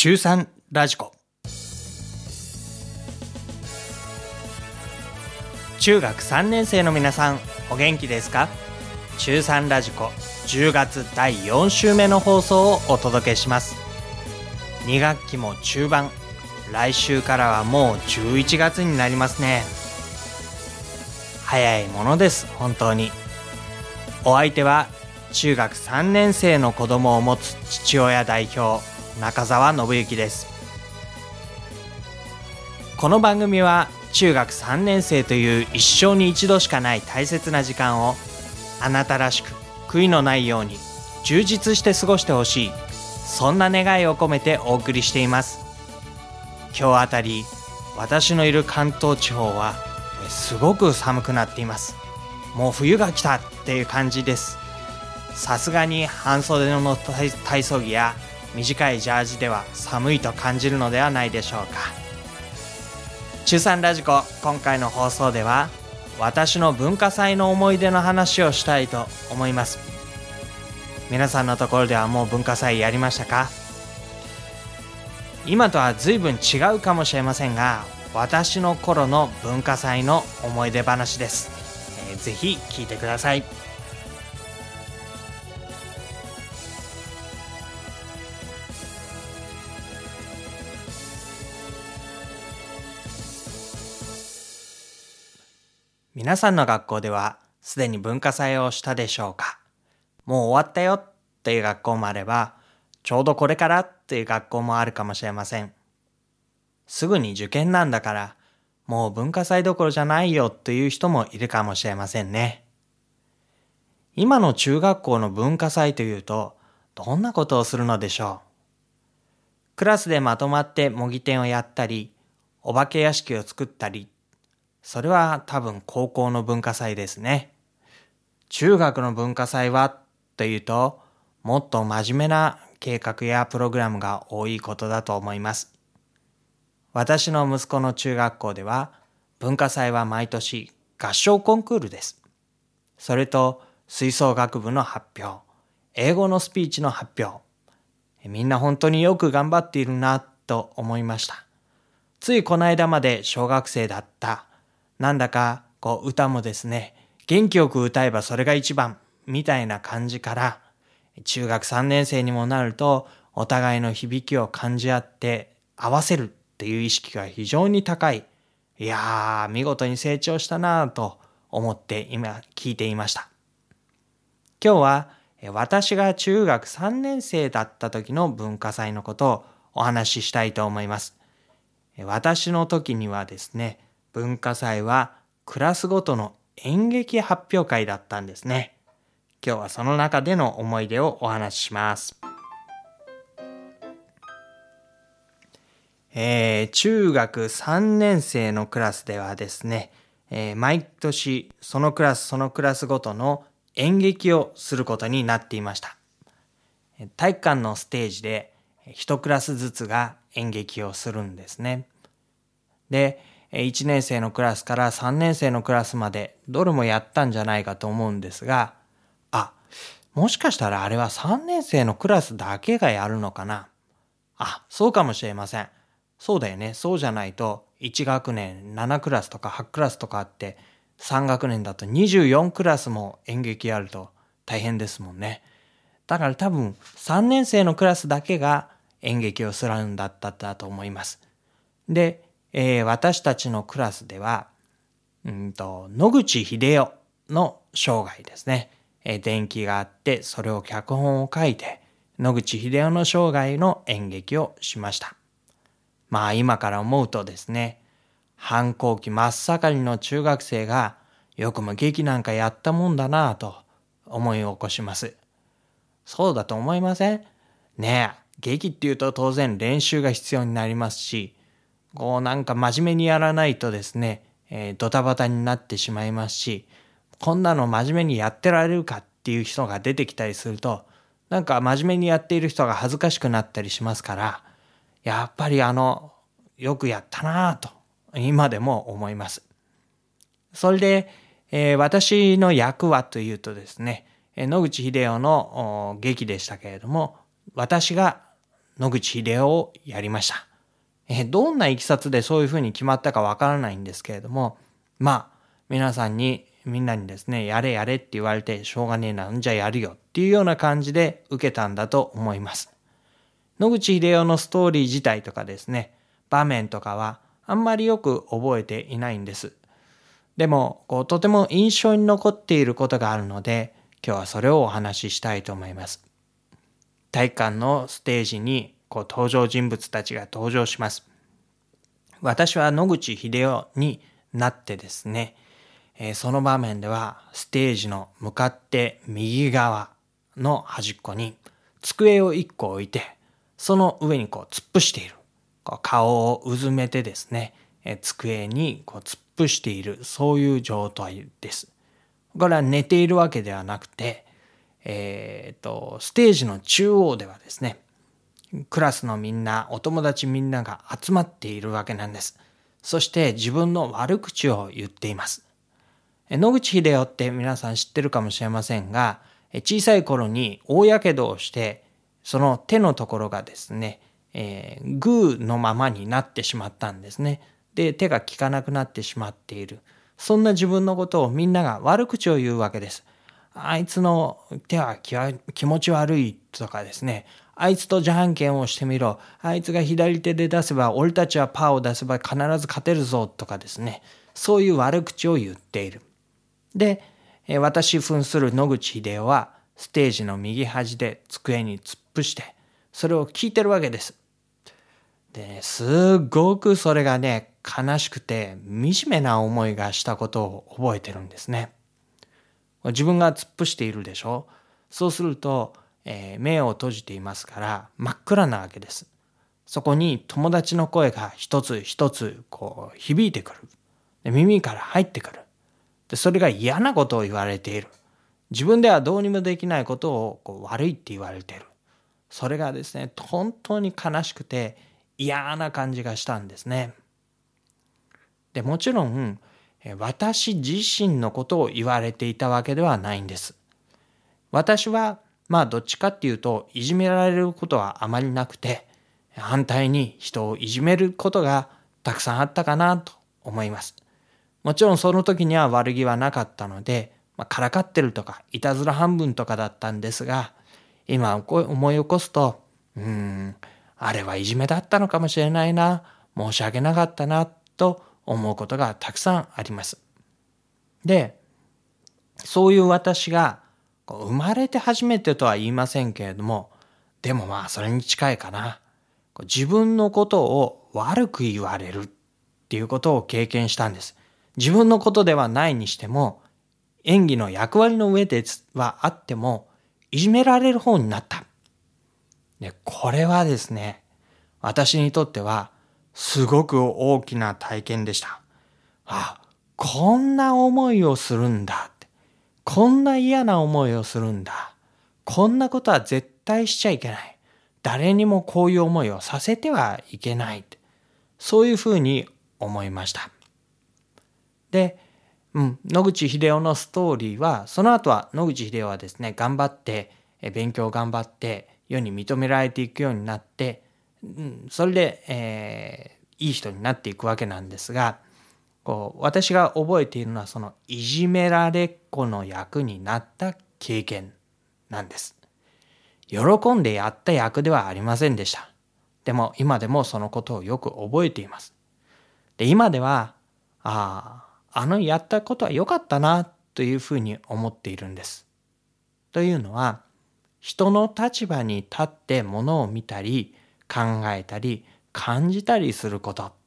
中3ラジコ。中学3年生の皆さんお元気ですか？中3ラジコ10月第4週目の放送をお届けします。2学期も中盤。来週からはもう11月になりますね。早いものです本当に。お相手は中学3年生の子供を持つ父親代表中澤信之です。この番組は中学3年生という一生に一度しかない大切な時間をあなたらしく悔いのないように充実して過ごしてほしいそんな願いを込めてお送りしています。今日あたり私のいる関東地方はすごく寒くなっています。もう冬が来たっていう感じです。さすがに半袖の体操着や短いジャージでは寒いと感じるのではないでしょうか。中3ラジコ今回の放送では私の文化祭の思い出の話をしたいと思います。皆さんのところではもう文化祭やりましたか？今とは随分違うかもしれませんが私の頃の文化祭の思い出話です、えー、ぜひ聞いてください。皆さんの学校ではすでに文化祭をしたでしょうか？もう終わったよっていう学校もあれば、ちょうどこれからっていう学校もあるかもしれません。すぐに受験なんだから、もう文化祭どころじゃないよという人もいるかもしれませんね。今の中学校の文化祭というと、どんなことをするのでしょう？クラスでまとまって模擬店をやったり、お化け屋敷を作ったり、それは多分高校の文化祭ですね。中学の文化祭はというと、もっと真面目な計画やプログラムが多いことだと思います。私の息子の中学校では、文化祭は毎年合唱コンクールです。それと吹奏楽部の発表、英語のスピーチの発表。みんな本当によく頑張っているなと思いました。ついこの間まで小学生だったなんだかこう歌もですね、元気よく歌えばそれが一番みたいな感じから、中学3年生にもなるとお互いの響きを感じ合って合わせるっていう意識が非常に高い。いやー、見事に成長したなぁと思って今聞いていました。今日は私が中学3年生だった時の文化祭のことをお話ししたいと思います。私の時にはですね、文化祭はクラスごとの演劇発表会だったんですね。今日はその中での思い出をお話しします。えー、中学3年生のクラスではですね、えー、毎年そのクラスそのクラスごとの演劇をすることになっていました。体育館のステージで一クラスずつが演劇をするんですね。で、1年生のクラスから3年生のクラスまでどれもやったんじゃないかと思うんですが、あ、もしかしたらあれは3年生のクラスだけがやるのかな。あ、そうかもしれません。そうだよね。そうじゃないと1学年7クラスとか8クラスとかあって3学年だと24クラスも演劇やると大変ですもんね。だから多分3年生のクラスだけが演劇をするんだったと思います。で、えー、私たちのクラスでは、うんと、野口秀夫の生涯ですね。えー、伝記があって、それを脚本を書いて、野口秀夫の生涯の演劇をしました。まあ今から思うとですね、反抗期真っ盛りの中学生がよくも劇なんかやったもんだなぁと思い起こします。そうだと思いません？ねえ、劇っていうと当然練習が必要になりますし、こうなんか真面目にやらないとですね、えー、ドタバタになってしまいますし、こんなの真面目にやってられるかっていう人が出てきたりすると、なんか真面目にやっている人が恥ずかしくなったりしますから、やっぱりあの、よくやったなぁと、今でも思います。それで、えー、私の役はというとですね、野口英世の劇でしたけれども、私が野口秀夫をやりました。えどんな経緯でそういうふうに決まったかわからないんですけれども、まあ、皆さんに、みんなにですね、やれやれって言われて、しょうがねえな、んじゃやるよっていうような感じで受けたんだと思います。野口秀夫のストーリー自体とかですね、場面とかはあんまりよく覚えていないんです。でも、こうとても印象に残っていることがあるので、今日はそれをお話ししたいと思います。体育館のステージにこう登場人物たちが登場します。私は野口秀夫になってですね、えー、その場面ではステージの向かって右側の端っこに机を一個置いて、その上にこう突っ伏している。こう顔をうずめてですね、えー、机にこう突っ伏している、そういう状態です。これは寝ているわけではなくて、えっ、と、ステージの中央ではですね、クラスのみんな、お友達みんなが集まっているわけなんです。そして自分の悪口を言っています。野口秀夫って皆さん知ってるかもしれませんが、小さい頃に大やけどをして、その手のところがですね、えー、グーのままになってしまったんですね。で、手が効かなくなってしまっている。そんな自分のことをみんなが悪口を言うわけです。あいつの手は気持ち悪いとかですね。あいつとじゃんけんをしてみろ。あいつが左手で出せば、俺たちはパーを出せば必ず勝てるぞとかですね。そういう悪口を言っている。で、私扮する野口秀夫は、ステージの右端で机に突っ伏して、それを聞いてるわけです。で、ね、すごくそれがね、悲しくて惨めな思いがしたことを覚えてるんですね。自分が突っ伏しているでしょそうすると、えー、目を閉じていますから真っ暗なわけです。そこに友達の声が一つ一つこう響いてくる。で耳から入ってくるで。それが嫌なことを言われている。自分ではどうにもできないことをこう悪いって言われている。それがですね、本当に悲しくて嫌な感じがしたんですね。でもちろん私自身のことを言われていたわけではないんです。私はまあどっちかっていうといじめられることはあまりなくて反対に人をいじめることがたくさんあったかなと思います。もちろんその時には悪気はなかったので、まあ、からかってるとかいたずら半分とかだったんですが今思い起こすとうんあれはいじめだったのかもしれないな申し訳なかったなと思うことがたくさんあります。で、そういう私が生まれて初めてとは言いませんけれども、でもまあそれに近いかな。自分のことを悪く言われるっていうことを経験したんです。自分のことではないにしても、演技の役割の上ではあっても、いじめられる方になった。で、これはですね、私にとってはすごく大きな体験でした。あ、こんな思いをするんだ。こんな嫌な思いをするんだ。こんなことは絶対しちゃいけない。誰にもこういう思いをさせてはいけない。そういうふうに思いました。で、うん、野口英世のストーリーは、その後は野口英世はですね、頑張って、勉強頑張って、世に認められていくようになって、うん、それで、えー、いい人になっていくわけなんですがこう私が覚えているのはそのいじめられっ子の役になった経験なんです。喜んでやった役ではありませんでした。でも今でもそのことをよく覚えています。で今ではあああのやったことは良かったなというふうに思っているんです。というのは人の立場に立ってものを見たり考えたり感じたりすること。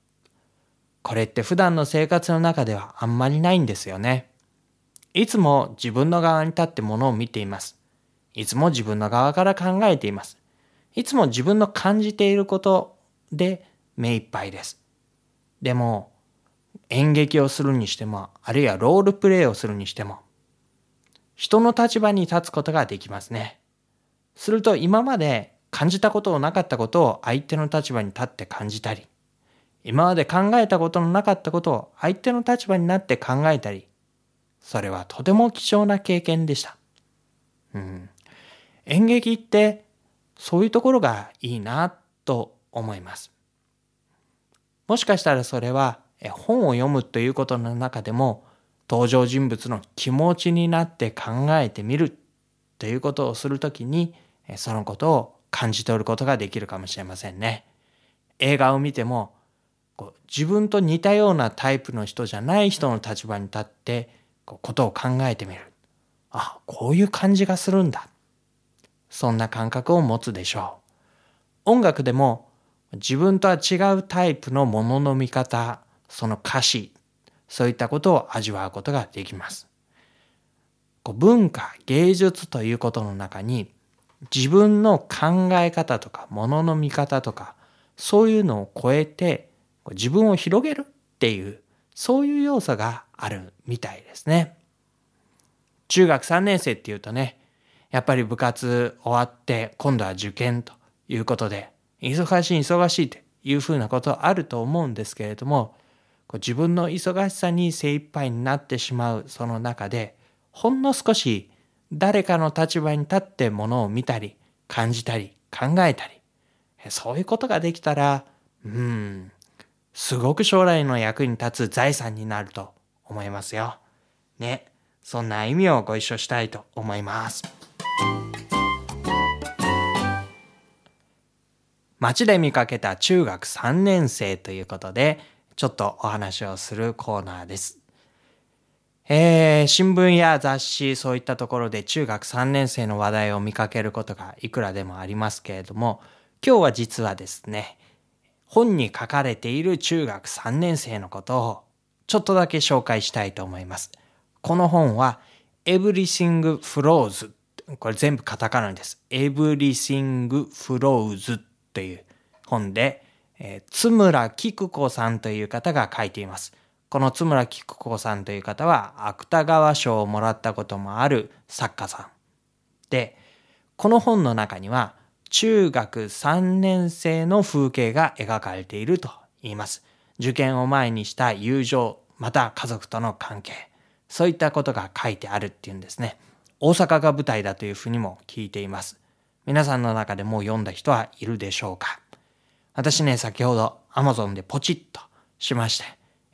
これって普段の生活の中ではあんまりないんですよね。いつも自分の側に立ってものを見ています。いつも自分の側から考えています。いつも自分の感じていることで目いっぱいです。でも、演劇をするにしても、あるいはロールプレイをするにしても、人の立場に立つことができますね。すると今まで感じたことをなかったことを相手の立場に立って感じたり、今まで考えたことのなかったことを相手の立場になって考えたり、それはとても貴重な経験でした。うん。演劇ってそういうところがいいなと思います。もしかしたらそれは本を読むということの中でも登場人物の気持ちになって考えてみるということをするときにそのことを感じ取ることができるかもしれませんね。映画を見てもこう自分と似たようなタイプの人じゃない人の立場に立ってこうことを考えてみる。あ、こういう感じがするんだ。そんな感覚を持つでしょう。音楽でも自分とは違うタイプのものの見方、その歌詞、そういったことを味わうことができます。こう文化、芸術ということの中に自分の考え方とかものの見方とかそういうのを超えて自分を広げるっていうそういう要素があるみたいですね。中学3年生っていうとねやっぱり部活終わって今度は受験ということで忙しい忙しいっていうふうなことあると思うんですけれども自分の忙しさに精一杯になってしまうその中でほんの少し誰かの立場に立ってものを見たり感じたり考えたりそういうことができたらうんすごく将来の役に立つ財産になると思いますよ。ね。そんな意味をご一緒したいと思います。街で見かけた中学3年生ということで、ちょっとお話をするコーナーです。えー、新聞や雑誌、そういったところで中学3年生の話題を見かけることがいくらでもありますけれども、今日は実はですね、本に書かれている中学3年生のことをちょっとだけ紹介したいと思います。この本は Everything Flows これ全部カタカナです。Everything Flows という本で、えー、津村菊子さんという方が書いています。この津村菊子さんという方は芥川賞をもらったこともある作家さん。で、この本の中には中学3年生の風景が描かれていると言います。受験を前にした友情、また家族との関係、そういったことが書いてあるっていうんですね。大阪が舞台だというふうにも聞いています。皆さんの中でもう読んだ人はいるでしょうか私ね、先ほど Amazon でポチッとしまして、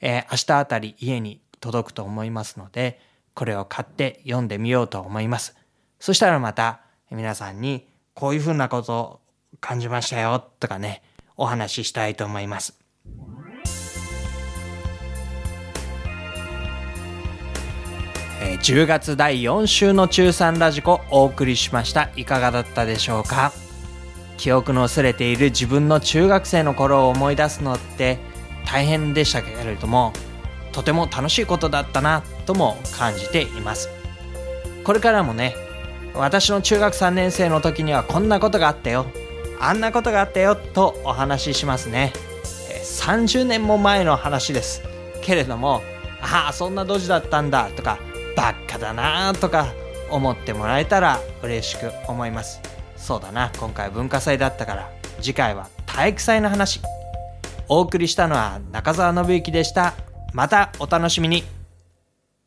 えー、明日あたり家に届くと思いますので、これを買って読んでみようと思います。そしたらまた皆さんにこういうふうなことを感じましたよとかね、お話ししたいと思います。えー、10月第4週の中3ラジコお送りしました。いかがだったでしょうか？記憶の薄れている自分の中学生の頃を思い出すのって大変でしたけれども、とても楽しいことだったなとも感じています。これからもね、私の中学3年生の時にはこんなことがあったよ。あんなことがあったよとお話ししますね。30年も前の話です。けれどもああそんなドジだったんだとかばっかだなとか思ってもらえたら嬉しく思います。そうだな今回文化祭だったから。次回は体育祭の話。お送りしたのは中澤信之でした。またお楽しみに。